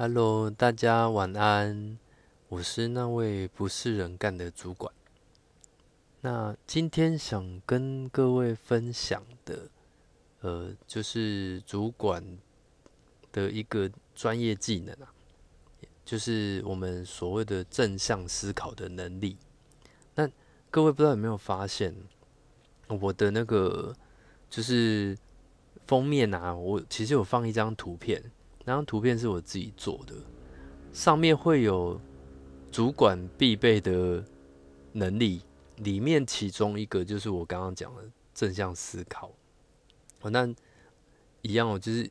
Hello，大家晚安。我是那位不是人干的主管。那今天想跟各位分享的，呃，就是主管的一个专业技能啊，就是我们所谓的正向思考的能力。那各位不知道有没有发现，我的那个就是封面啊，我其实有放一张图片，那张图片是我自己做的，上面会有。主管必备的能力里面，其中一个就是我刚刚讲的正向思考。哦，那一样哦，就是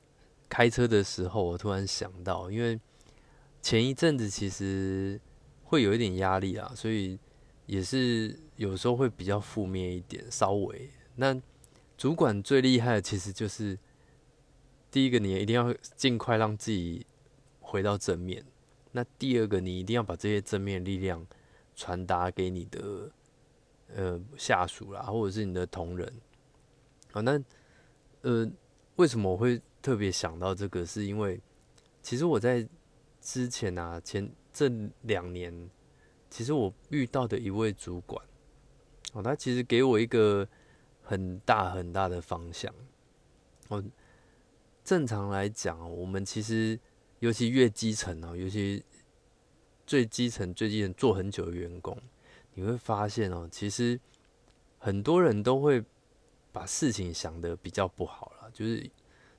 开车的时候，我突然想到，因为前一阵子其实会有一点压力啊，所以也是有时候会比较负面一点，稍微。那主管最厉害的其实就是第一个，你一定要尽快让自己回到正面。那第二个，你一定要把这些正面力量传达给你的呃下属啦，或者是你的同仁。好，那呃，为什么我会特别想到这个？是因为其实我在之前啊，前这两年，其实我遇到的一位主管，哦，他其实给我一个很大很大的方向。哦，正常来讲，我们其实。尤其越基层哦，尤其最基层、最基层做很久的员工，你会发现哦，其实很多人都会把事情想的比较不好了，就是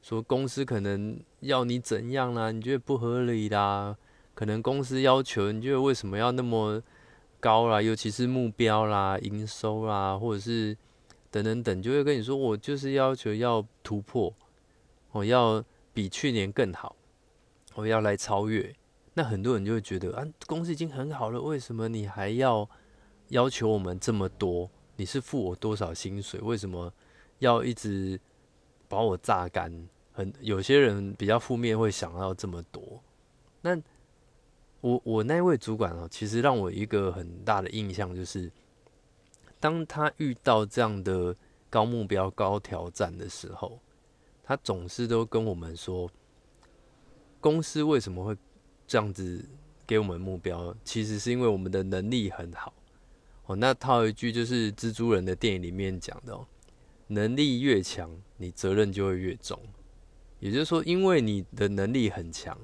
说公司可能要你怎样啦，你觉得不合理啦，可能公司要求你觉得为什么要那么高啦，尤其是目标啦、营收啦，或者是等等等，就会跟你说我就是要求要突破，我要比去年更好。我要来超越，那很多人就会觉得啊，公司已经很好了，为什么你还要要求我们这么多？你是付我多少薪水？为什么要一直把我榨干？很有些人比较负面，会想要这么多。那我我那位主管啊，其实让我一个很大的印象就是，当他遇到这样的高目标、高挑战的时候，他总是都跟我们说。公司为什么会这样子给我们目标？其实是因为我们的能力很好哦。那套一句就是蜘蛛人的电影里面讲的哦，能力越强，你责任就会越重。也就是说，因为你的能力很强，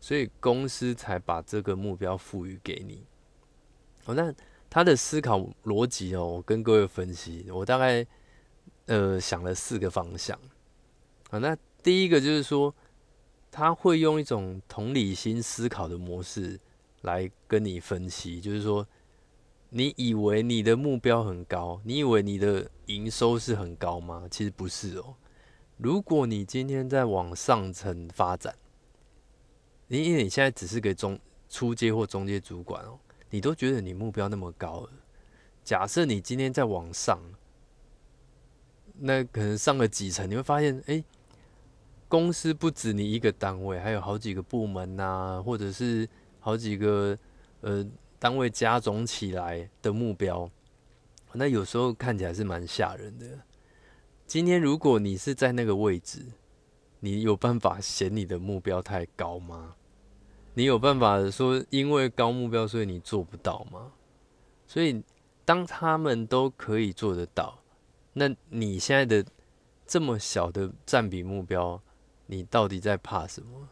所以公司才把这个目标赋予给你。哦，那他的思考逻辑哦，我跟各位分析，我大概呃想了四个方向。啊，那第一个就是说。他会用一种同理心思考的模式来跟你分析，就是说，你以为你的目标很高，你以为你的营收是很高吗？其实不是哦。如果你今天在往上层发展，你因为你现在只是个中初阶或中阶主管哦，你都觉得你目标那么高了。假设你今天在往上，那可能上了几层，你会发现，哎。公司不止你一个单位，还有好几个部门呐，或者是好几个呃单位加总起来的目标，那有时候看起来是蛮吓人的。今天如果你是在那个位置，你有办法嫌你的目标太高吗？你有办法说因为高目标所以你做不到吗？所以当他们都可以做得到，那你现在的这么小的占比目标？你到底在怕什么？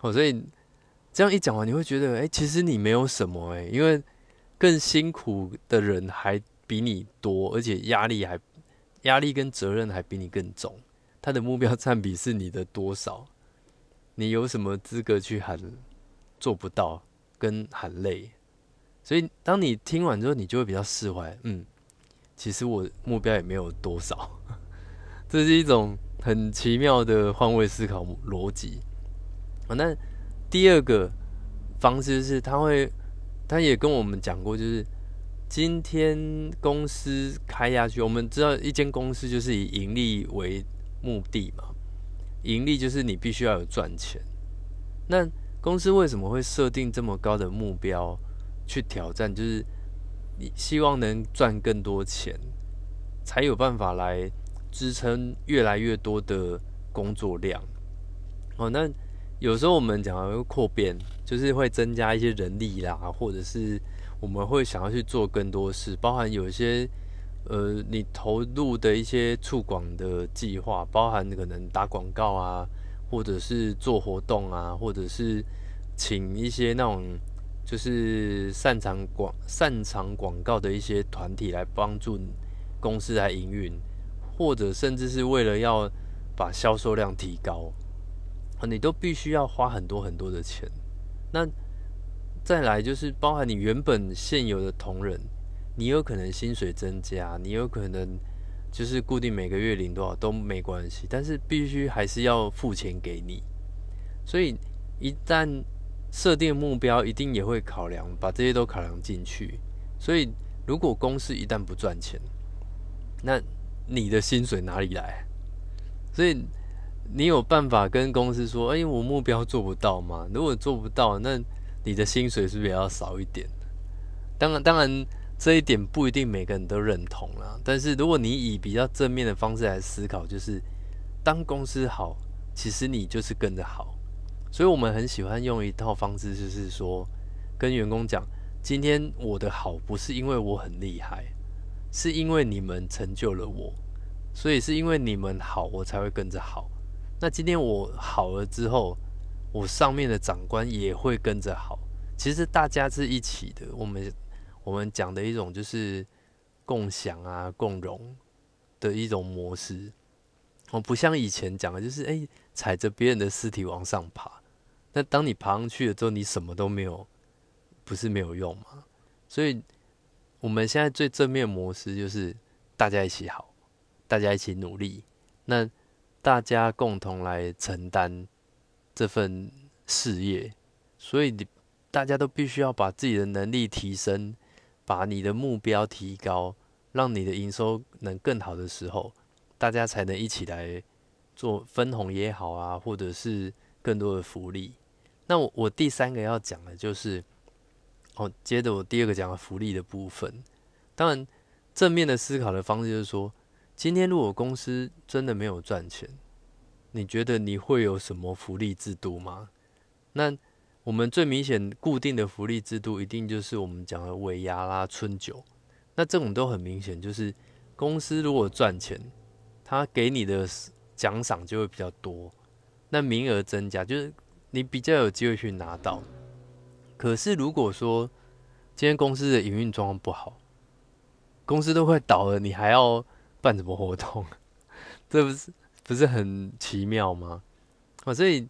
哦，所以这样一讲完，你会觉得，哎，其实你没有什么，哎，因为更辛苦的人还比你多，而且压力还压力跟责任还比你更重。他的目标占比是你的多少？你有什么资格去喊做不到跟喊累？所以当你听完之后，你就会比较释怀。嗯，其实我目标也没有多少，这是一种。很奇妙的换位思考逻辑啊！那第二个方式是，他会，他也跟我们讲过，就是今天公司开下去，我们知道一间公司就是以盈利为目的嘛，盈利就是你必须要有赚钱。那公司为什么会设定这么高的目标去挑战？就是你希望能赚更多钱，才有办法来。支撑越来越多的工作量，哦，那有时候我们讲的扩编，就是会增加一些人力啦，或者是我们会想要去做更多事，包含有一些呃你投入的一些促广的计划，包含可能打广告啊，或者是做活动啊，或者是请一些那种就是擅长广擅长广告的一些团体来帮助公司来营运，或者甚至是为了要把销售量提高。你都必须要花很多很多的钱，那再来就是包含你原本现有的同仁，你有可能薪水增加，你有可能就是固定每个月领多少都没关系，但是必须还是要付钱给你，所以一旦设定目标，一定也会考量把这些都考量进去，所以如果公司一旦不赚钱，那你的薪水哪里来？所以。你有办法跟公司说：“哎，我目标做不到吗？如果做不到，那你的薪水是不是也要少一点？”当然，当然这一点不一定每个人都认同啦。但是如果你以比较正面的方式来思考，就是当公司好，其实你就是跟着好。所以我们很喜欢用一套方式，就是说跟员工讲：“今天我的好不是因为我很厉害，是因为你们成就了我，所以是因为你们好，我才会跟着好。”那今天我好了之后，我上面的长官也会跟着好。其实大家是一起的。我们我们讲的一种就是共享啊、共荣的一种模式。我不像以前讲的，就是哎踩着别人的尸体往上爬。那当你爬上去了之后，你什么都没有，不是没有用吗？所以我们现在最正面模式就是大家一起好，大家一起努力。那大家共同来承担这份事业，所以你大家都必须要把自己的能力提升，把你的目标提高，让你的营收能更好的时候，大家才能一起来做分红也好啊，或者是更多的福利。那我我第三个要讲的就是，哦，接着我第二个讲的福利的部分。当然，正面的思考的方式就是说。今天如果公司真的没有赚钱，你觉得你会有什么福利制度吗？那我们最明显固定的福利制度，一定就是我们讲的尾牙啦、春酒。那这种都很明显，就是公司如果赚钱，他给你的奖赏就会比较多，那名额增加，就是你比较有机会去拿到。可是如果说今天公司的营运状况不好，公司都快倒了，你还要？办什么活动？这不是不是很奇妙吗？啊，所以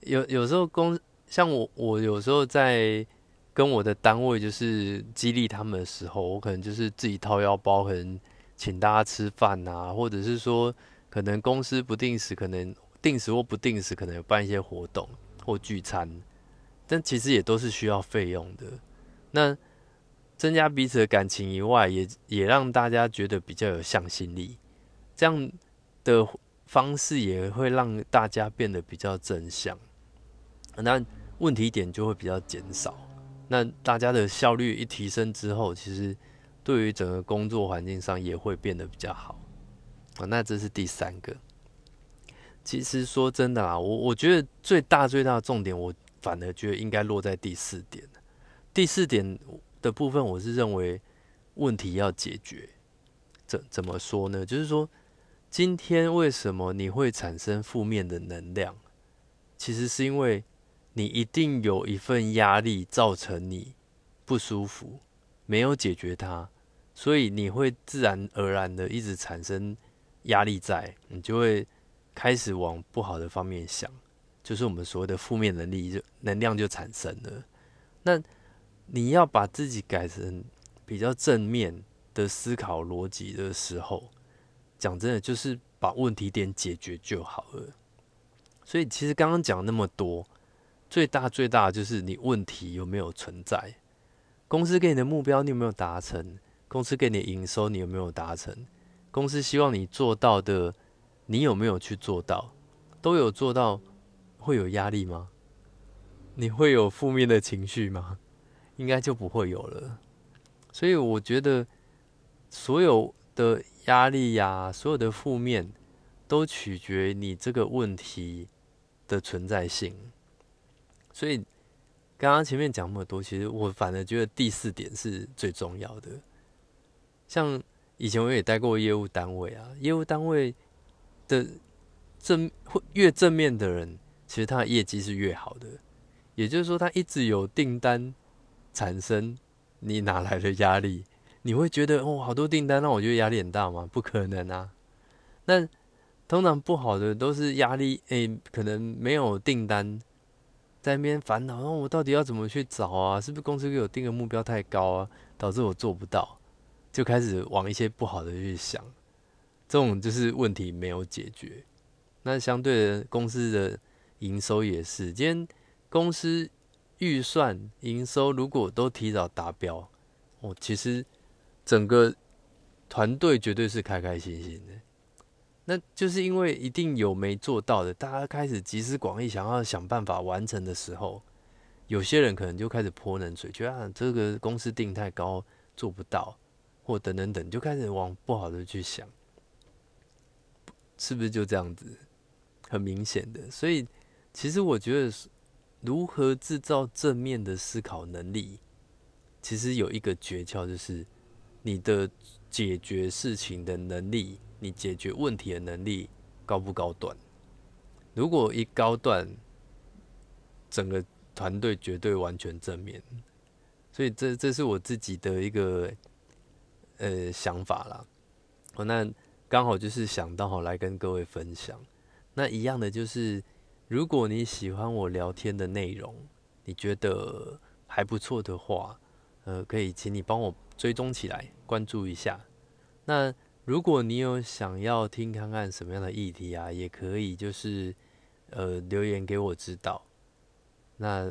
有有时候公像我，我有时候在跟我的单位就是激励他们的时候，我可能就是自己掏腰包，可能请大家吃饭啊，或者是说可能公司不定时，可能定时或不定时，可能有办一些活动或聚餐，但其实也都是需要费用的。那增加彼此的感情以外，也也让大家觉得比较有向心力，这样的方式也会让大家变得比较正向，那问题点就会比较减少。那大家的效率一提升之后，其实对于整个工作环境上也会变得比较好。啊，那这是第三个。其实说真的啦，我我觉得最大最大的重点，我反而觉得应该落在第四点。第四点。的部分，我是认为问题要解决，怎怎么说呢？就是说，今天为什么你会产生负面的能量？其实是因为你一定有一份压力造成你不舒服，没有解决它，所以你会自然而然的一直产生压力，在你就会开始往不好的方面想，就是我们所谓的负面能力就能量就产生了。那你要把自己改成比较正面的思考逻辑的时候，讲真的，就是把问题点解决就好了。所以其实刚刚讲那么多，最大最大的就是你问题有没有存在？公司给你的目标你有没有达成？公司给你的营收你有没有达成？公司希望你做到的，你有没有去做到？都有做到，会有压力吗？你会有负面的情绪吗？应该就不会有了，所以我觉得所有的压力呀，所有的负面，都取决于你这个问题的存在性。所以刚刚前面讲那么多，其实我反而觉得第四点是最重要的。像以前我也待过业务单位啊，业务单位的正会越正面的人，其实他的业绩是越好的。也就是说，他一直有订单产生，你哪来的压力？你会觉得哦，好多订单让我觉得压力很大吗？不可能啊。那通常不好的都是压力，诶，可能没有订单，在那边烦恼，那我到底要怎么去找啊？是不是公司给我定的目标太高啊，导致我做不到，就开始往一些不好的去想，这种就是问题没有解决。那相对的，公司的营收也是，今天公司预算营收如果都提早达标，哦，其实整个团队绝对是开开心心的。那就是因为一定有没做到的，大家开始集思广益，想要想办法完成的时候，有些人可能就开始泼冷水，觉得啊这个公司定太高做不到，或等等等，就开始往不好的去想，是不是就这样子？很明显的，所以其实我觉得如何制造正面的思考能力，其实有一个诀窍，就是你的解决事情的能力。你解决问题的能力高不高段？如果一高段，整个团队绝对完全正面。所以这这是我自己的一个呃想法啦。哦，那刚好就是想到好来跟各位分享。那一样的就是，如果你喜欢我聊天的内容，你觉得还不错的话，呃，可以请你帮我追踪起来，关注一下。那如果你有想要听看看什么样的议题啊，也可以就是呃留言给我知道。那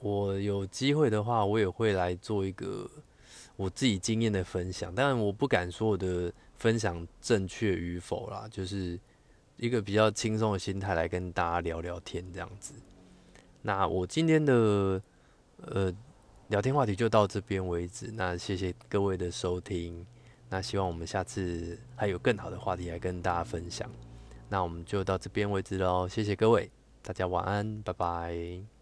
我有机会的话，我也会来做一个我自己经验的分享。当然，我不敢说我的分享正确与否啦，就是一个比较轻松的心态来跟大家聊聊天这样子。那我今天的呃聊天话题就到这边为止。那谢谢各位的收听。那希望我们下次还有更好的话题来跟大家分享。那我们就到这边为止喽，谢谢各位，大家晚安，拜拜。